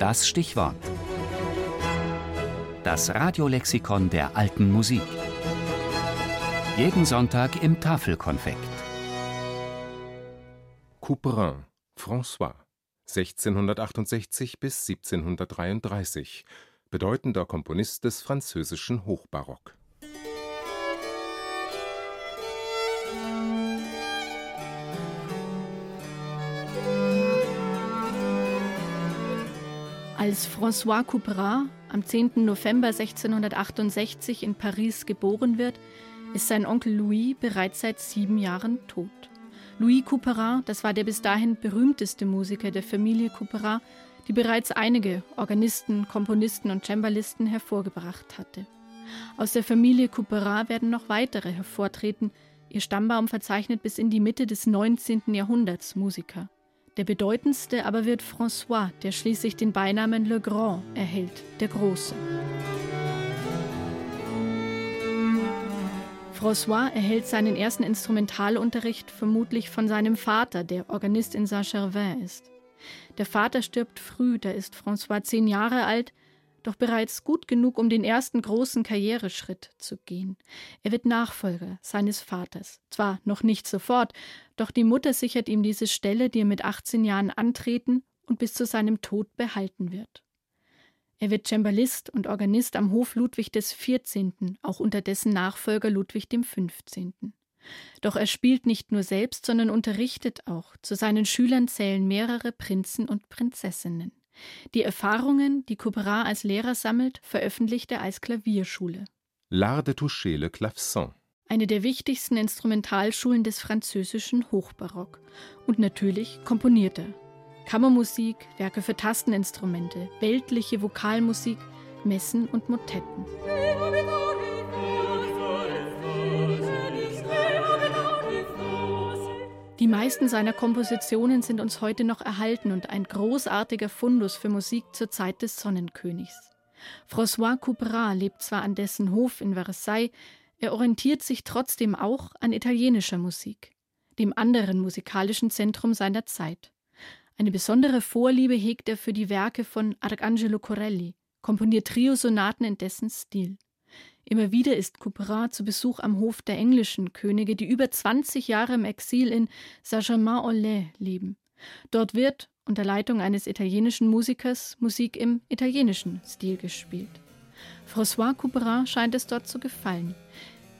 Das Stichwort. Das Radiolexikon der alten Musik. Jeden Sonntag im Tafelkonfekt. Couperin, François, 1668 bis 1733, bedeutender Komponist des französischen Hochbarock. Als François Couperin am 10. November 1668 in Paris geboren wird, ist sein Onkel Louis bereits seit sieben Jahren tot. Louis Couperin, das war der bis dahin berühmteste Musiker der Familie Couperin, die bereits einige Organisten, Komponisten und Cembalisten hervorgebracht hatte. Aus der Familie Couperin werden noch weitere hervortreten. Ihr Stammbaum verzeichnet bis in die Mitte des 19. Jahrhunderts Musiker. Der bedeutendste aber wird François, der schließlich den Beinamen Le Grand erhält, der Große. François erhält seinen ersten Instrumentalunterricht vermutlich von seinem Vater, der Organist in Saint-Gervais ist. Der Vater stirbt früh, da ist François zehn Jahre alt, doch bereits gut genug, um den ersten großen Karriereschritt zu gehen. Er wird Nachfolger seines Vaters. Zwar noch nicht sofort, doch die Mutter sichert ihm diese Stelle, die er mit 18 Jahren antreten und bis zu seinem Tod behalten wird. Er wird Cembalist und Organist am Hof Ludwig des 14., auch unter dessen Nachfolger Ludwig dem 15. Doch er spielt nicht nur selbst, sondern unterrichtet auch. Zu seinen Schülern zählen mehrere Prinzen und Prinzessinnen. Die Erfahrungen, die Couperin als Lehrer sammelt, veröffentlicht er als Klavierschule. L'Art de toucher le clavecin. Eine der wichtigsten Instrumentalschulen des französischen Hochbarock. Und natürlich komponiert er. Kammermusik, Werke für Tasteninstrumente, weltliche Vokalmusik, Messen und Motetten. Die meisten seiner Kompositionen sind uns heute noch erhalten und ein großartiger Fundus für Musik zur Zeit des Sonnenkönigs. François Couperin lebt zwar an dessen Hof in Versailles, er orientiert sich trotzdem auch an italienischer Musik, dem anderen musikalischen Zentrum seiner Zeit. Eine besondere Vorliebe hegt er für die Werke von Arcangelo Corelli, komponiert Trio-Sonaten in dessen Stil. Immer wieder ist Couperin zu Besuch am Hof der englischen Könige, die über 20 Jahre im Exil in Saint-Germain-en-Laye leben. Dort wird, unter Leitung eines italienischen Musikers, Musik im italienischen Stil gespielt. François Couperin scheint es dort zu gefallen.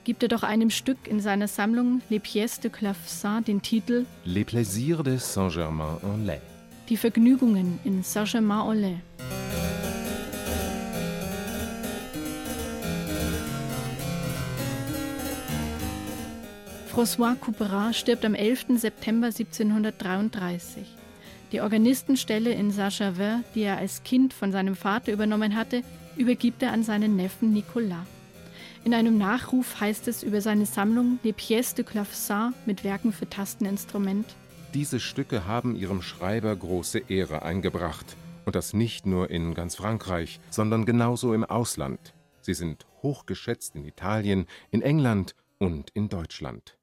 Gibt er doch einem Stück in seiner Sammlung Les Pièces de Clavecin den Titel Les Plaisirs de Saint-Germain-en-Laye. Die Vergnügungen in Saint-Germain-en-Laye. François Couperin stirbt am 11. September 1733. Die Organistenstelle in Saint-Gervais, die er als Kind von seinem Vater übernommen hatte, übergibt er an seinen Neffen Nicolas. In einem Nachruf heißt es über seine Sammlung Les Pièces de Clavecin mit Werken für Tasteninstrument. Diese Stücke haben ihrem Schreiber große Ehre eingebracht. Und das nicht nur in ganz Frankreich, sondern genauso im Ausland. Sie sind hochgeschätzt in Italien, in England und in Deutschland.